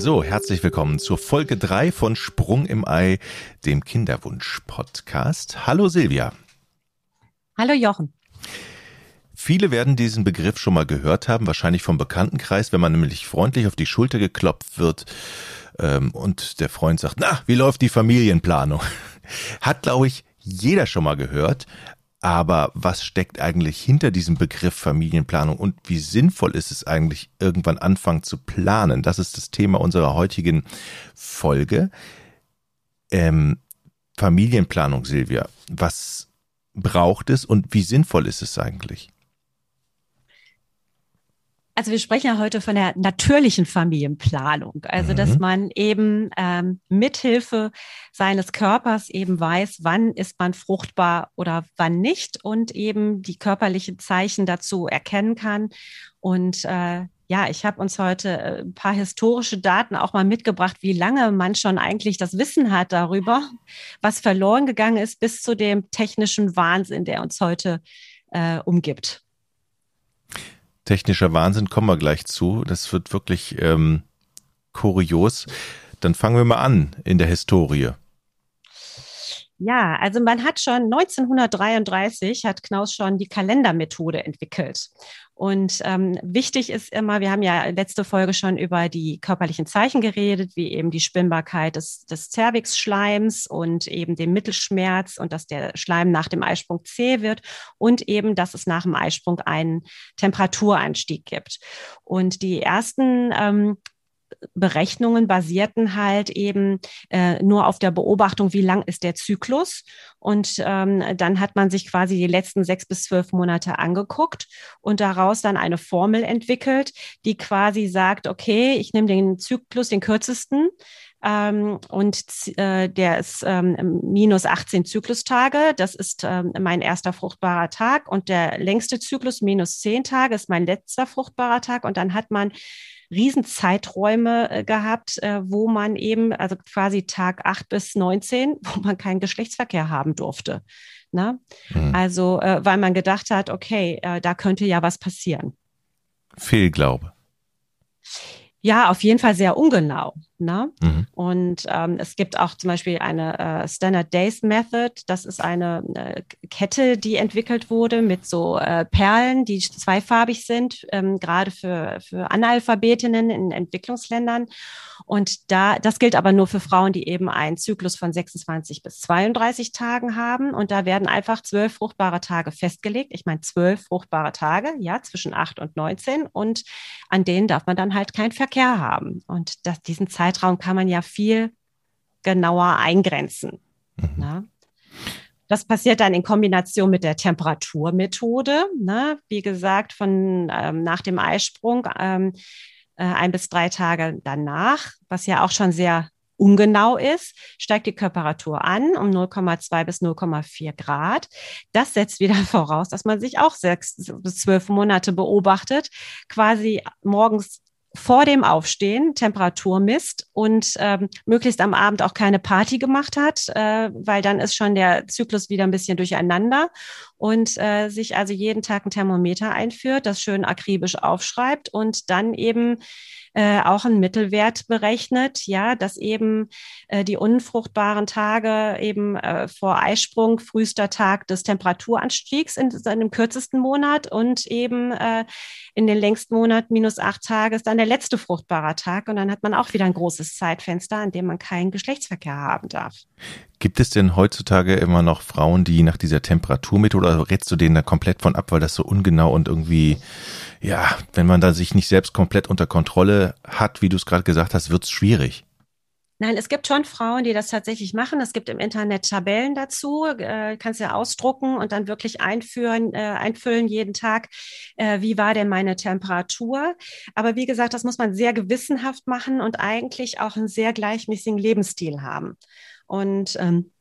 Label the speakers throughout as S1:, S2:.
S1: So, herzlich willkommen zur Folge 3 von Sprung im Ei, dem Kinderwunsch-Podcast. Hallo Silvia.
S2: Hallo Jochen.
S1: Viele werden diesen Begriff schon mal gehört haben, wahrscheinlich vom Bekanntenkreis, wenn man nämlich freundlich auf die Schulter geklopft wird ähm, und der Freund sagt, na, wie läuft die Familienplanung? Hat, glaube ich, jeder schon mal gehört. Aber was steckt eigentlich hinter diesem Begriff Familienplanung und wie sinnvoll ist es eigentlich, irgendwann anfangen zu planen? Das ist das Thema unserer heutigen Folge. Ähm, Familienplanung, Silvia, was braucht es und wie sinnvoll ist es eigentlich?
S2: Also wir sprechen ja heute von der natürlichen Familienplanung, also mhm. dass man eben ähm, mithilfe seines Körpers eben weiß, wann ist man fruchtbar oder wann nicht und eben die körperlichen Zeichen dazu erkennen kann. Und äh, ja, ich habe uns heute äh, ein paar historische Daten auch mal mitgebracht, wie lange man schon eigentlich das Wissen hat darüber, was verloren gegangen ist, bis zu dem technischen Wahnsinn, der uns heute äh, umgibt
S1: technischer Wahnsinn, kommen wir gleich zu. Das wird wirklich ähm, kurios. Dann fangen wir mal an in der Historie.
S2: Ja, also man hat schon 1933 hat Knaus schon die Kalendermethode entwickelt. Und ähm, wichtig ist immer, wir haben ja letzte Folge schon über die körperlichen Zeichen geredet, wie eben die Spinnbarkeit des, des Cervixschleims und eben den Mittelschmerz und dass der Schleim nach dem Eisprung zäh wird und eben, dass es nach dem Eisprung einen Temperaturanstieg gibt. Und die ersten ähm, Berechnungen basierten halt eben äh, nur auf der Beobachtung, wie lang ist der Zyklus. Und ähm, dann hat man sich quasi die letzten sechs bis zwölf Monate angeguckt und daraus dann eine Formel entwickelt, die quasi sagt, okay, ich nehme den Zyklus, den kürzesten, ähm, und äh, der ist ähm, minus 18 Zyklustage. Das ist ähm, mein erster fruchtbarer Tag. Und der längste Zyklus, minus 10 Tage, ist mein letzter fruchtbarer Tag. Und dann hat man Riesenzeiträume äh, gehabt, äh, wo man eben, also quasi Tag 8 bis 19, wo man keinen Geschlechtsverkehr haben durfte. Ne? Mhm. Also, äh, weil man gedacht hat, okay, äh, da könnte ja was passieren.
S1: Fehlglaube.
S2: Ja, auf jeden Fall sehr ungenau. Ne? Mhm. Und ähm, es gibt auch zum Beispiel eine äh, Standard Days Method. Das ist eine äh, Kette, die entwickelt wurde mit so äh, Perlen, die zweifarbig sind, ähm, gerade für, für Analphabetinnen in Entwicklungsländern. Und da, das gilt aber nur für Frauen, die eben einen Zyklus von 26 bis 32 Tagen haben. Und da werden einfach zwölf fruchtbare Tage festgelegt. Ich meine, zwölf fruchtbare Tage, ja, zwischen acht und 19. Und an denen darf man dann halt keinen Verkehr haben. Und das, diesen Zeitraum kann man ja viel genauer eingrenzen. Mhm. Das passiert dann in Kombination mit der Temperaturmethode. Ne? Wie gesagt, von ähm, nach dem Eisprung ähm, äh, ein bis drei Tage danach, was ja auch schon sehr ungenau ist, steigt die Temperatur an um 0,2 bis 0,4 Grad. Das setzt wieder voraus, dass man sich auch sechs bis zwölf Monate beobachtet, quasi morgens vor dem Aufstehen Temperatur misst und ähm, möglichst am Abend auch keine Party gemacht hat, äh, weil dann ist schon der Zyklus wieder ein bisschen durcheinander und äh, sich also jeden Tag ein Thermometer einführt, das schön akribisch aufschreibt und dann eben äh, auch einen Mittelwert berechnet, ja, dass eben äh, die unfruchtbaren Tage eben äh, vor Eisprung, frühester Tag des Temperaturanstiegs in seinem kürzesten Monat und eben äh, in den längsten Monat minus acht Tage ist dann der letzte fruchtbare Tag und dann hat man auch wieder ein großes Zeitfenster, an dem man keinen Geschlechtsverkehr haben darf.
S1: Gibt es denn heutzutage immer noch Frauen, die nach dieser Temperaturmethode oder rätst du denen da komplett von ab, weil das so ungenau und irgendwie ja, wenn man da sich nicht selbst komplett unter Kontrolle hat, wie du es gerade gesagt hast, wird es schwierig.
S2: Nein, es gibt schon Frauen, die das tatsächlich machen. Es gibt im Internet Tabellen dazu, äh, kannst ja ausdrucken und dann wirklich einführen, äh, einfüllen jeden Tag, äh, wie war denn meine Temperatur. Aber wie gesagt, das muss man sehr gewissenhaft machen und eigentlich auch einen sehr gleichmäßigen Lebensstil haben. Und ähm,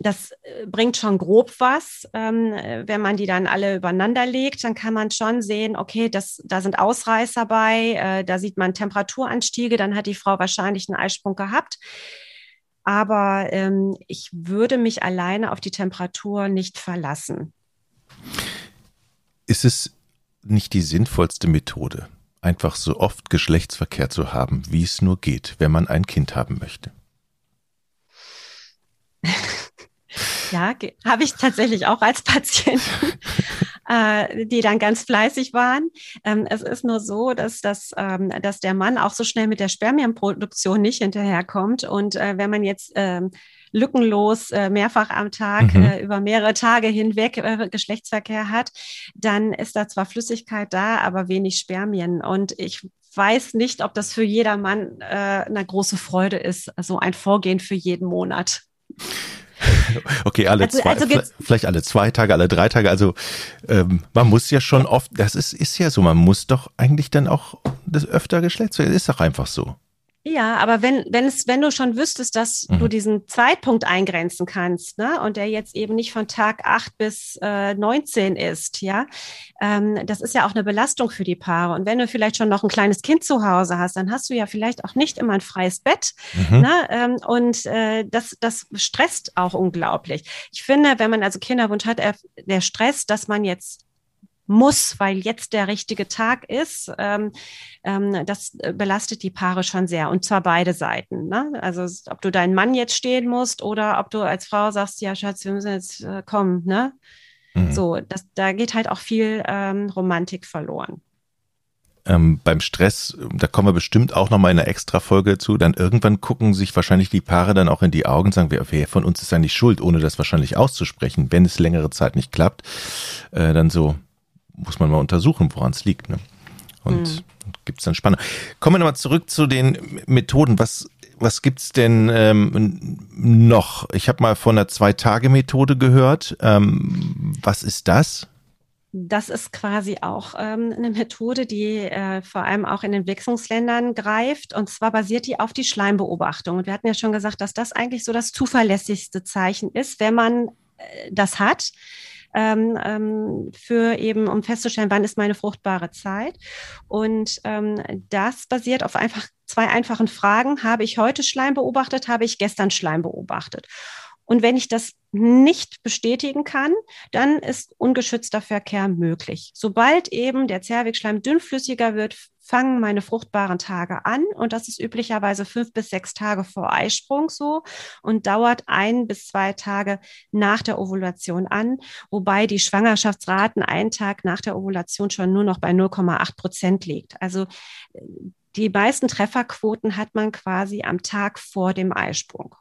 S2: das äh, bringt schon grob was. Ähm, wenn man die dann alle übereinander legt, dann kann man schon sehen, okay, das, da sind Ausreißer bei, äh, da sieht man Temperaturanstiege, dann hat die Frau wahrscheinlich einen Eisprung gehabt. Aber ähm, ich würde mich alleine auf die Temperatur nicht verlassen.
S1: Ist es nicht die sinnvollste Methode? einfach so oft Geschlechtsverkehr zu haben, wie es nur geht, wenn man ein Kind haben möchte?
S2: Ja, habe ich tatsächlich auch als Patienten, äh, die dann ganz fleißig waren. Ähm, es ist nur so, dass, das, ähm, dass der Mann auch so schnell mit der Spermienproduktion nicht hinterherkommt. Und äh, wenn man jetzt ähm, lückenlos äh, mehrfach am Tag mhm. äh, über mehrere Tage hinweg äh, Geschlechtsverkehr hat, dann ist da zwar Flüssigkeit da, aber wenig Spermien. Und ich weiß nicht, ob das für jedermann äh, eine große Freude ist, so ein Vorgehen für jeden Monat.
S1: Okay, alle also, zwei, also vielleicht alle zwei Tage, alle drei Tage. Also ähm, man muss ja schon oft, das ist, ist ja so, man muss doch eigentlich dann auch das öfter Geschlechtsverkehr, ist doch einfach so.
S2: Ja, aber wenn, wenn es, wenn du schon wüsstest, dass mhm. du diesen Zeitpunkt eingrenzen kannst, ne, und der jetzt eben nicht von Tag 8 bis äh, 19 ist, ja, ähm, das ist ja auch eine Belastung für die Paare. Und wenn du vielleicht schon noch ein kleines Kind zu Hause hast, dann hast du ja vielleicht auch nicht immer ein freies Bett. Mhm. Ne, ähm, und äh, das, das stresst auch unglaublich. Ich finde, wenn man also Kinderwunsch hat, der Stress, dass man jetzt muss, weil jetzt der richtige Tag ist, ähm, ähm, das belastet die Paare schon sehr und zwar beide Seiten. Ne? Also ob du deinen Mann jetzt stehen musst oder ob du als Frau sagst, ja Schatz, wir müssen jetzt äh, kommen. Ne? Mhm. So, das, da geht halt auch viel ähm, Romantik verloren.
S1: Ähm, beim Stress, da kommen wir bestimmt auch nochmal in einer extra Folge zu, dann irgendwann gucken sich wahrscheinlich die Paare dann auch in die Augen und sagen, wer, wer von uns ist eigentlich schuld, ohne das wahrscheinlich auszusprechen, wenn es längere Zeit nicht klappt, äh, dann so, muss man mal untersuchen, woran es liegt. Ne? Und mhm. gibt es dann Spannung. Kommen wir nochmal zurück zu den Methoden. Was, was gibt's denn ähm, noch? Ich habe mal von der Zwei-Tage-Methode gehört. Ähm, was ist das?
S2: Das ist quasi auch ähm, eine Methode, die äh, vor allem auch in Entwicklungsländern greift. Und zwar basiert die auf die Schleimbeobachtung. Und wir hatten ja schon gesagt, dass das eigentlich so das zuverlässigste Zeichen ist, wenn man äh, das hat ähm, für eben, um festzustellen, wann ist meine fruchtbare Zeit. Und ähm, das basiert auf einfach zwei einfachen Fragen. Habe ich heute Schleim beobachtet? Habe ich gestern Schleim beobachtet? Und wenn ich das nicht bestätigen kann, dann ist ungeschützter Verkehr möglich. Sobald eben der Zervixschleim dünnflüssiger wird, fangen meine fruchtbaren Tage an. Und das ist üblicherweise fünf bis sechs Tage vor Eisprung so und dauert ein bis zwei Tage nach der Ovulation an, wobei die Schwangerschaftsraten einen Tag nach der Ovulation schon nur noch bei 0,8 Prozent liegt. Also die meisten Trefferquoten hat man quasi am Tag vor dem Eisprung.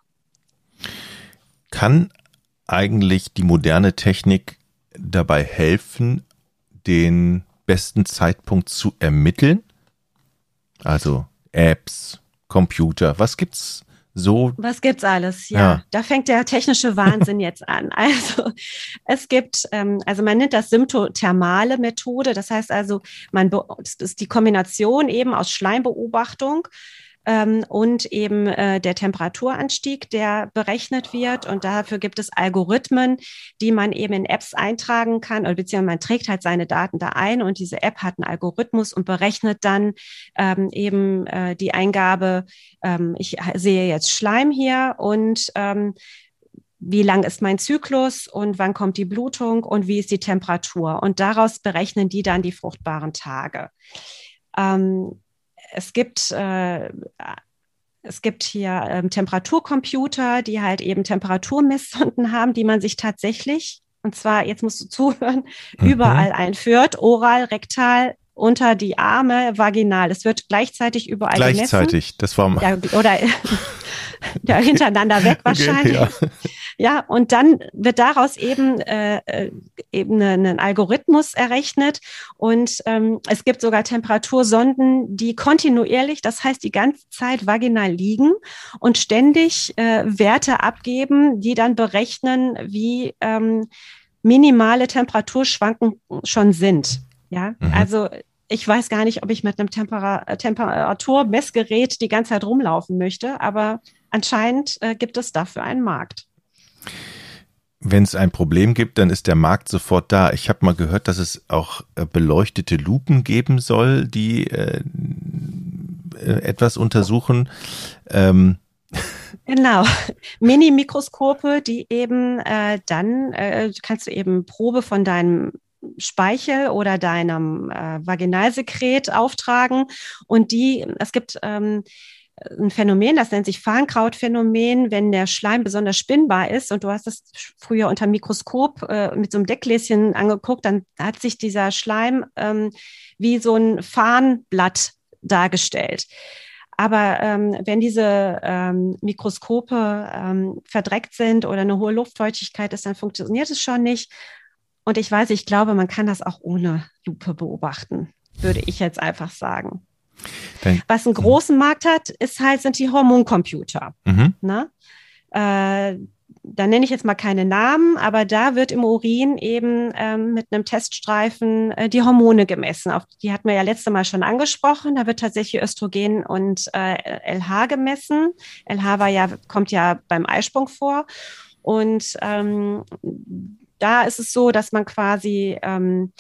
S1: Kann eigentlich die moderne Technik dabei helfen, den besten Zeitpunkt zu ermitteln? Also Apps, Computer, was gibt's so?
S2: Was gibt's alles? Ja, ja. da fängt der technische Wahnsinn jetzt an. Also es gibt, ähm, also man nennt das symptothermale Methode. Das heißt also, man das ist die Kombination eben aus Schleimbeobachtung ähm, und eben äh, der Temperaturanstieg, der berechnet wird. Und dafür gibt es Algorithmen, die man eben in Apps eintragen kann, oder beziehungsweise man trägt halt seine Daten da ein und diese App hat einen Algorithmus und berechnet dann ähm, eben äh, die Eingabe, ähm, ich sehe jetzt Schleim hier und ähm, wie lang ist mein Zyklus und wann kommt die Blutung und wie ist die Temperatur. Und daraus berechnen die dann die fruchtbaren Tage. Ähm, es gibt äh, es gibt hier ähm, Temperaturcomputer, die halt eben Temperaturmesssonden haben, die man sich tatsächlich, und zwar, jetzt musst du zuhören, mhm. überall einführt, oral, rektal, unter die Arme, vaginal. Es wird gleichzeitig überall
S1: gleichzeitig,
S2: gemessen.
S1: das war mal.
S2: Ja, oder ja, hintereinander weg wahrscheinlich. Okay, ja. Ja. und dann wird daraus eben, äh, äh eben ein Algorithmus errechnet und ähm, es gibt sogar Temperatursonden, die kontinuierlich, das heißt die ganze Zeit vaginal liegen und ständig äh, Werte abgeben, die dann berechnen, wie ähm, minimale Temperaturschwanken schon sind. Ja, mhm. also ich weiß gar nicht, ob ich mit einem Tempera Temperaturmessgerät die ganze Zeit rumlaufen möchte, aber anscheinend äh, gibt es dafür einen Markt.
S1: Wenn es ein Problem gibt, dann ist der Markt sofort da. Ich habe mal gehört, dass es auch äh, beleuchtete Lupen geben soll, die äh, äh etwas untersuchen. Ähm.
S2: Genau, Mini-Mikroskope, die eben äh, dann äh, kannst du eben Probe von deinem Speichel oder deinem äh, Vaginalsekret auftragen. Und die, es gibt ähm, ein Phänomen, das nennt sich Farnkrautphänomen, wenn der Schleim besonders spinnbar ist und du hast es früher unter Mikroskop äh, mit so einem Deckgläschen angeguckt, dann hat sich dieser Schleim ähm, wie so ein Farnblatt dargestellt. Aber ähm, wenn diese ähm, Mikroskope ähm, verdreckt sind oder eine hohe Luftfeuchtigkeit ist, dann funktioniert es schon nicht. Und ich weiß, ich glaube, man kann das auch ohne Lupe beobachten, würde ich jetzt einfach sagen. Dann, Was einen großen Markt hat, ist halt, sind die Hormoncomputer. Mhm. Ne? Äh, da nenne ich jetzt mal keine Namen, aber da wird im Urin eben ähm, mit einem Teststreifen äh, die Hormone gemessen. Auf, die hatten wir ja letzte Mal schon angesprochen. Da wird tatsächlich Östrogen und äh, LH gemessen. LH war ja, kommt ja beim Eisprung vor. Und ähm, da ist es so, dass man quasi ähm,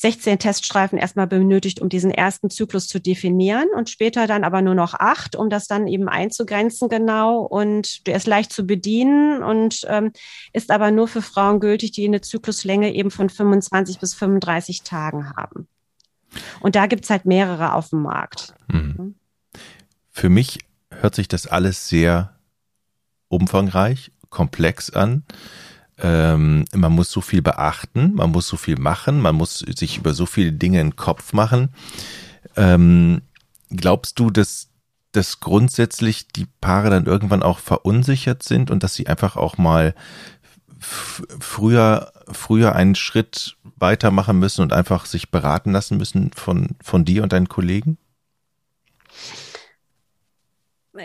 S2: 16 Teststreifen erstmal benötigt, um diesen ersten Zyklus zu definieren und später dann aber nur noch acht, um das dann eben einzugrenzen genau. Und der ist leicht zu bedienen und ähm, ist aber nur für Frauen gültig, die eine Zykluslänge eben von 25 bis 35 Tagen haben. Und da gibt's halt mehrere auf dem Markt. Mhm.
S1: Für mich hört sich das alles sehr umfangreich, komplex an ähm, man muss so viel beachten, man muss so viel machen, man muss sich über so viele Dinge in den Kopf machen. Ähm, glaubst du, dass, dass grundsätzlich die Paare dann irgendwann auch verunsichert sind und dass sie einfach auch mal früher, früher einen Schritt weitermachen müssen und einfach sich beraten lassen müssen von, von dir und deinen Kollegen?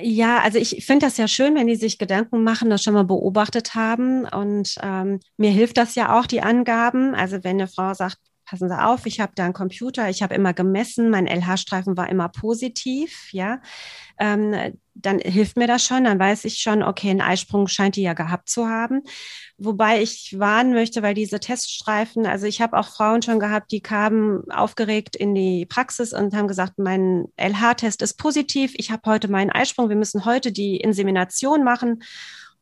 S2: Ja, also ich finde das ja schön, wenn die sich Gedanken machen, das schon mal beobachtet haben. Und ähm, mir hilft das ja auch, die Angaben. Also wenn eine Frau sagt, passen Sie auf, ich habe da einen Computer, ich habe immer gemessen, mein LH-Streifen war immer positiv, ja, ähm, dann hilft mir das schon, dann weiß ich schon, okay, ein Eisprung scheint die ja gehabt zu haben. Wobei ich warnen möchte, weil diese Teststreifen, also ich habe auch Frauen schon gehabt, die kamen aufgeregt in die Praxis und haben gesagt, mein LH-Test ist positiv, ich habe heute meinen Eisprung, wir müssen heute die Insemination machen.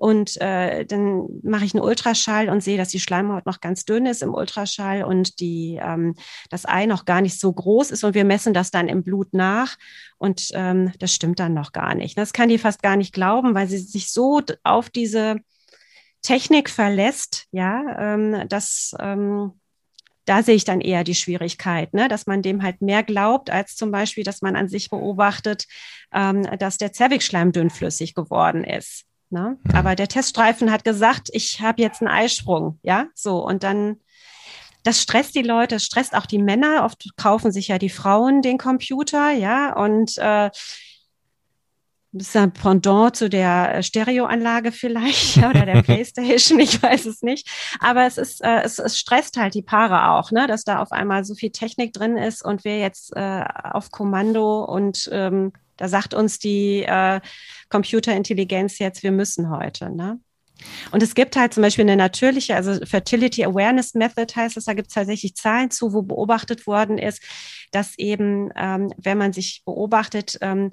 S2: Und äh, dann mache ich einen Ultraschall und sehe, dass die Schleimhaut noch ganz dünn ist im Ultraschall und die, ähm, das Ei noch gar nicht so groß ist. Und wir messen das dann im Blut nach. Und ähm, das stimmt dann noch gar nicht. Das kann die fast gar nicht glauben, weil sie sich so auf diese Technik verlässt, ja, ähm, dass ähm, da sehe ich dann eher die Schwierigkeit, ne? dass man dem halt mehr glaubt, als zum Beispiel, dass man an sich beobachtet, ähm, dass der Zervixschleim dünnflüssig geworden ist. Ne? Mhm. Aber der Teststreifen hat gesagt, ich habe jetzt einen Eisprung, ja, so und dann das stresst die Leute, das stresst auch die Männer. Oft kaufen sich ja die Frauen den Computer, ja, und äh, das ist ein Pendant zu der Stereoanlage vielleicht oder der Playstation, ich weiß es nicht. Aber es ist, äh, es, es stresst halt die Paare auch, ne, dass da auf einmal so viel Technik drin ist und wir jetzt äh, auf Kommando und ähm, da sagt uns die äh, Computerintelligenz jetzt, wir müssen heute. Ne? Und es gibt halt zum Beispiel eine natürliche, also Fertility Awareness Method heißt es, da gibt es tatsächlich Zahlen zu, wo beobachtet worden ist, dass eben, ähm, wenn man sich beobachtet, ähm,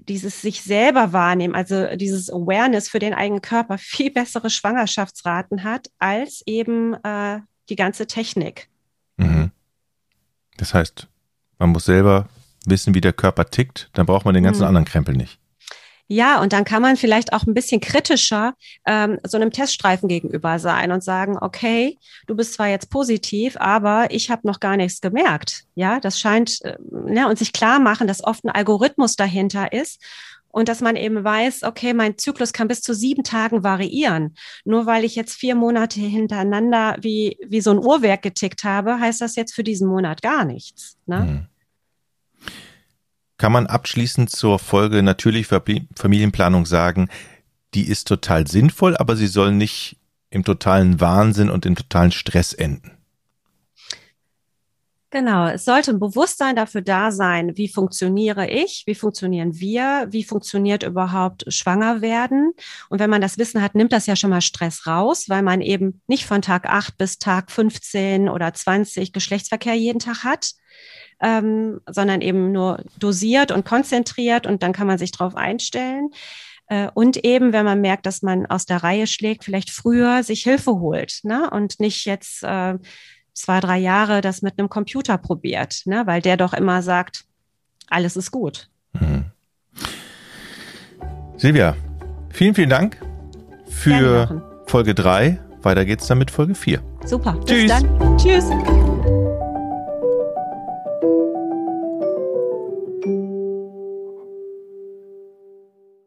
S2: dieses sich selber wahrnehmen, also dieses Awareness für den eigenen Körper viel bessere Schwangerschaftsraten hat als eben äh, die ganze Technik.
S1: Mhm. Das heißt, man muss selber wissen, wie der Körper tickt, dann braucht man den ganzen mhm. anderen Krempel nicht.
S2: Ja, und dann kann man vielleicht auch ein bisschen kritischer ähm, so einem Teststreifen gegenüber sein und sagen, okay, du bist zwar jetzt positiv, aber ich habe noch gar nichts gemerkt. Ja, das scheint, äh, ne, und sich klar machen, dass oft ein Algorithmus dahinter ist und dass man eben weiß, okay, mein Zyklus kann bis zu sieben Tagen variieren. Nur weil ich jetzt vier Monate hintereinander wie, wie so ein Uhrwerk getickt habe, heißt das jetzt für diesen Monat gar nichts. Ne? Hm.
S1: Kann man abschließend zur Folge natürlich Familienplanung sagen, die ist total sinnvoll, aber sie soll nicht im totalen Wahnsinn und im totalen Stress enden.
S2: Genau, es sollte ein Bewusstsein dafür da sein, wie funktioniere ich, wie funktionieren wir, wie funktioniert überhaupt schwanger werden. Und wenn man das Wissen hat, nimmt das ja schon mal Stress raus, weil man eben nicht von Tag 8 bis Tag 15 oder 20 Geschlechtsverkehr jeden Tag hat, ähm, sondern eben nur dosiert und konzentriert und dann kann man sich darauf einstellen. Äh, und eben, wenn man merkt, dass man aus der Reihe schlägt, vielleicht früher sich Hilfe holt ne? und nicht jetzt äh, zwei, drei Jahre das mit einem Computer probiert, ne? weil der doch immer sagt, alles ist gut. Mhm.
S1: Silvia, vielen, vielen Dank für Folge 3. Weiter geht's dann mit Folge 4.
S2: Super. Tschüss. Bis dann. Tschüss.